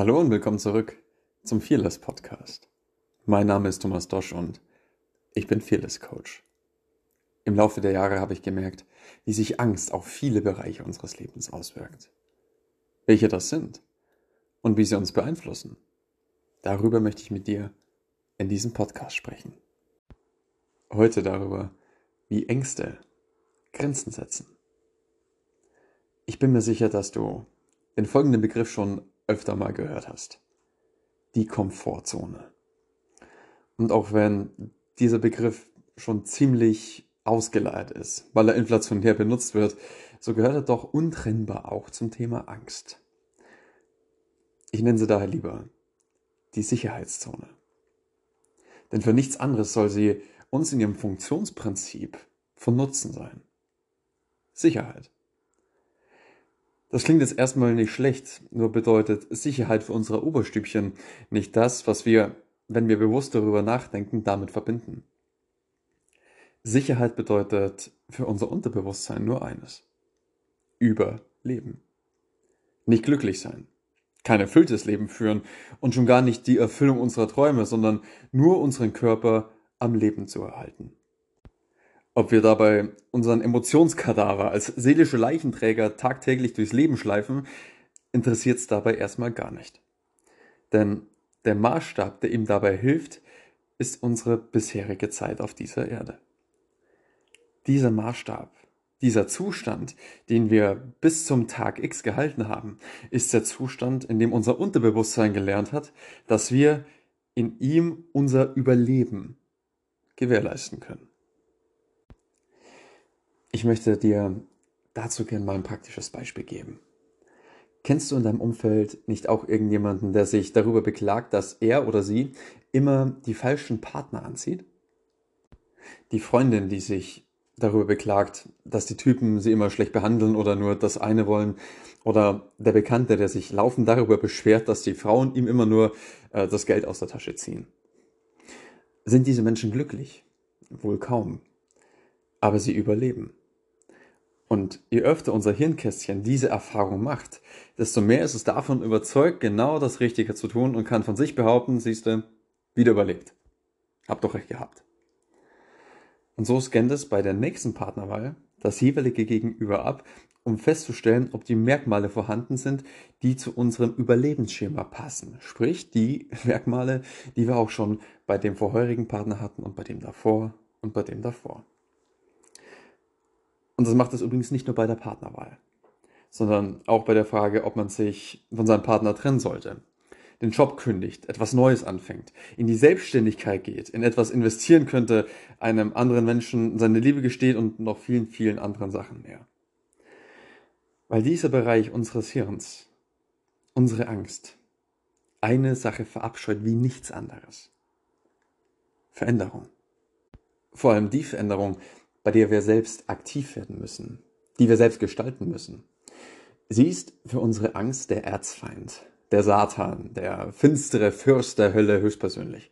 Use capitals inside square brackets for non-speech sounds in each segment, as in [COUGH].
Hallo und willkommen zurück zum Fearless Podcast. Mein Name ist Thomas Dosch und ich bin Fearless Coach. Im Laufe der Jahre habe ich gemerkt, wie sich Angst auf viele Bereiche unseres Lebens auswirkt. Welche das sind und wie sie uns beeinflussen. Darüber möchte ich mit dir in diesem Podcast sprechen. Heute darüber, wie Ängste Grenzen setzen. Ich bin mir sicher, dass du den folgenden Begriff schon öfter mal gehört hast. Die Komfortzone. Und auch wenn dieser Begriff schon ziemlich ausgeleiert ist, weil er inflationär benutzt wird, so gehört er doch untrennbar auch zum Thema Angst. Ich nenne sie daher lieber die Sicherheitszone. Denn für nichts anderes soll sie uns in ihrem Funktionsprinzip von Nutzen sein. Sicherheit. Das klingt jetzt erstmal nicht schlecht, nur bedeutet Sicherheit für unsere Oberstübchen nicht das, was wir, wenn wir bewusst darüber nachdenken, damit verbinden. Sicherheit bedeutet für unser Unterbewusstsein nur eines. Überleben. Nicht glücklich sein. Kein erfülltes Leben führen und schon gar nicht die Erfüllung unserer Träume, sondern nur unseren Körper am Leben zu erhalten. Ob wir dabei unseren Emotionskadaver als seelische Leichenträger tagtäglich durchs Leben schleifen, interessiert es dabei erstmal gar nicht. Denn der Maßstab, der ihm dabei hilft, ist unsere bisherige Zeit auf dieser Erde. Dieser Maßstab, dieser Zustand, den wir bis zum Tag X gehalten haben, ist der Zustand, in dem unser Unterbewusstsein gelernt hat, dass wir in ihm unser Überleben gewährleisten können. Ich möchte dir dazu gerne mal ein praktisches Beispiel geben. Kennst du in deinem Umfeld nicht auch irgendjemanden, der sich darüber beklagt, dass er oder sie immer die falschen Partner anzieht? Die Freundin, die sich darüber beklagt, dass die Typen sie immer schlecht behandeln oder nur das eine wollen. Oder der Bekannte, der sich laufend darüber beschwert, dass die Frauen ihm immer nur äh, das Geld aus der Tasche ziehen. Sind diese Menschen glücklich? Wohl kaum. Aber sie überleben. Und je öfter unser Hirnkästchen diese Erfahrung macht, desto mehr ist es davon überzeugt, genau das Richtige zu tun und kann von sich behaupten, siehst du, wieder überlebt. Hab doch recht gehabt. Und so scannt es bei der nächsten Partnerwahl das jeweilige Gegenüber ab, um festzustellen, ob die Merkmale vorhanden sind, die zu unserem Überlebensschema passen. Sprich, die [LAUGHS] Merkmale, die wir auch schon bei dem vorherigen Partner hatten und bei dem davor und bei dem davor. Und das macht es übrigens nicht nur bei der Partnerwahl, sondern auch bei der Frage, ob man sich von seinem Partner trennen sollte, den Job kündigt, etwas Neues anfängt, in die Selbstständigkeit geht, in etwas investieren könnte, einem anderen Menschen seine Liebe gesteht und noch vielen, vielen anderen Sachen mehr. Weil dieser Bereich unseres Hirns, unsere Angst, eine Sache verabscheut wie nichts anderes. Veränderung. Vor allem die Veränderung, bei der wir selbst aktiv werden müssen, die wir selbst gestalten müssen. Sie ist für unsere Angst der Erzfeind, der Satan, der finstere Fürst der Hölle höchstpersönlich.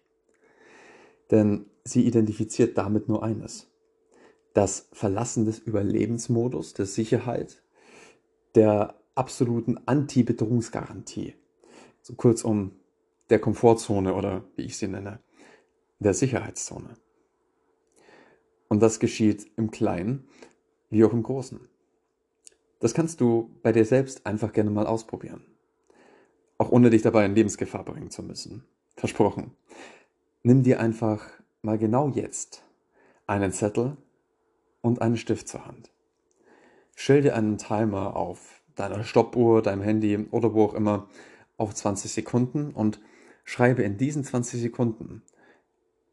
Denn sie identifiziert damit nur eines. Das Verlassen des Überlebensmodus, der Sicherheit, der absoluten Anti-Bedrohungsgarantie. So kurzum der Komfortzone oder wie ich sie nenne, der Sicherheitszone. Und das geschieht im Kleinen wie auch im Großen. Das kannst du bei dir selbst einfach gerne mal ausprobieren. Auch ohne dich dabei in Lebensgefahr bringen zu müssen. Versprochen. Nimm dir einfach mal genau jetzt einen Zettel und einen Stift zur Hand. Stell dir einen Timer auf deiner Stoppuhr, deinem Handy oder wo auch immer auf 20 Sekunden und schreibe in diesen 20 Sekunden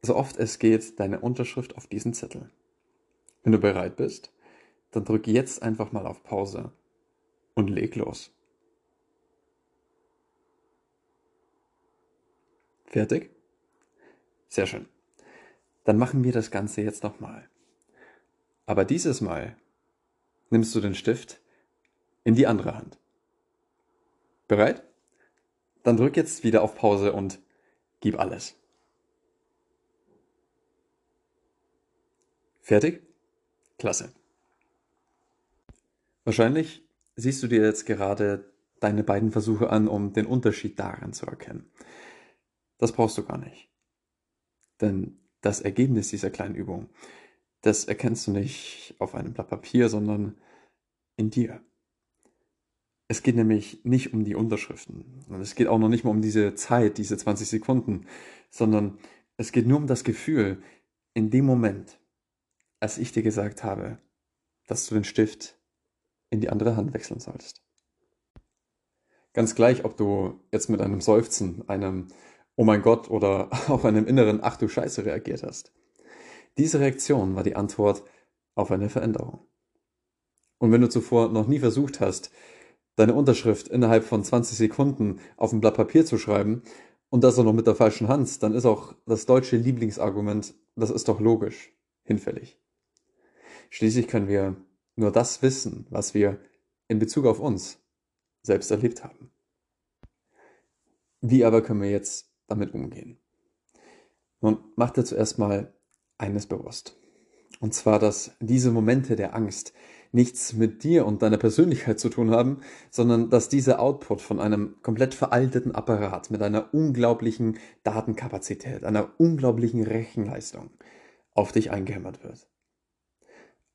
so oft es geht, deine Unterschrift auf diesen Zettel. Wenn du bereit bist, dann drück jetzt einfach mal auf Pause und leg los. Fertig? Sehr schön. Dann machen wir das Ganze jetzt nochmal. Aber dieses Mal nimmst du den Stift in die andere Hand. Bereit? Dann drück jetzt wieder auf Pause und gib alles. Fertig? Klasse. Wahrscheinlich siehst du dir jetzt gerade deine beiden Versuche an, um den Unterschied daran zu erkennen. Das brauchst du gar nicht. Denn das Ergebnis dieser kleinen Übung, das erkennst du nicht auf einem Blatt Papier, sondern in dir. Es geht nämlich nicht um die Unterschriften. Und es geht auch noch nicht mal um diese Zeit, diese 20 Sekunden, sondern es geht nur um das Gefühl, in dem Moment, als ich dir gesagt habe, dass du den Stift in die andere Hand wechseln solltest. Ganz gleich, ob du jetzt mit einem Seufzen, einem Oh mein Gott oder [LAUGHS] auch einem inneren Ach du Scheiße reagiert hast. Diese Reaktion war die Antwort auf eine Veränderung. Und wenn du zuvor noch nie versucht hast, deine Unterschrift innerhalb von 20 Sekunden auf ein Blatt Papier zu schreiben und das auch noch mit der falschen Hand, dann ist auch das deutsche Lieblingsargument, das ist doch logisch, hinfällig. Schließlich können wir nur das wissen, was wir in Bezug auf uns selbst erlebt haben. Wie aber können wir jetzt damit umgehen? Nun, mach dir zuerst mal eines bewusst. Und zwar, dass diese Momente der Angst nichts mit dir und deiner Persönlichkeit zu tun haben, sondern dass dieser Output von einem komplett veralteten Apparat mit einer unglaublichen Datenkapazität, einer unglaublichen Rechenleistung auf dich eingehämmert wird.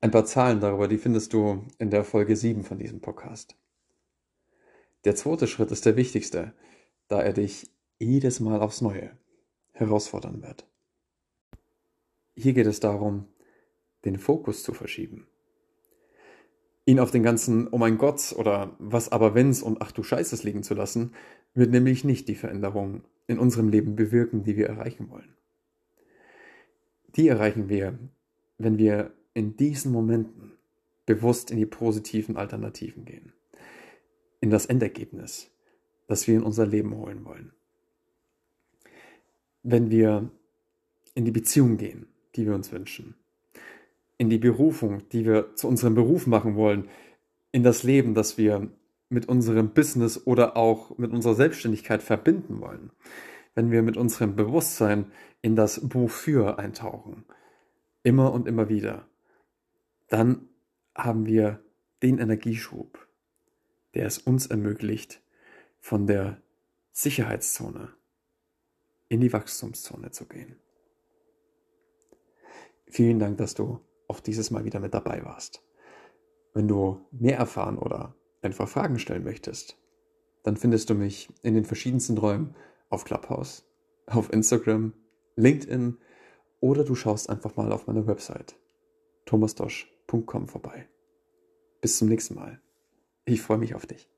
Ein paar Zahlen darüber, die findest du in der Folge 7 von diesem Podcast. Der zweite Schritt ist der wichtigste, da er dich jedes Mal aufs Neue herausfordern wird. Hier geht es darum, den Fokus zu verschieben ihn auf den ganzen Oh mein Gott oder was aber wenn's und ach du Scheißes liegen zu lassen, wird nämlich nicht die Veränderung in unserem Leben bewirken, die wir erreichen wollen. Die erreichen wir, wenn wir in diesen Momenten bewusst in die positiven Alternativen gehen. In das Endergebnis, das wir in unser Leben holen wollen. Wenn wir in die Beziehung gehen, die wir uns wünschen in die Berufung, die wir zu unserem Beruf machen wollen, in das Leben, das wir mit unserem Business oder auch mit unserer Selbstständigkeit verbinden wollen. Wenn wir mit unserem Bewusstsein in das Wofür eintauchen, immer und immer wieder, dann haben wir den Energieschub, der es uns ermöglicht, von der Sicherheitszone in die Wachstumszone zu gehen. Vielen Dank, dass du auch dieses Mal wieder mit dabei warst. Wenn du mehr erfahren oder einfach Fragen stellen möchtest, dann findest du mich in den verschiedensten Räumen auf Clubhouse, auf Instagram, LinkedIn oder du schaust einfach mal auf meiner Website thomasdosch.com vorbei. Bis zum nächsten Mal. Ich freue mich auf dich.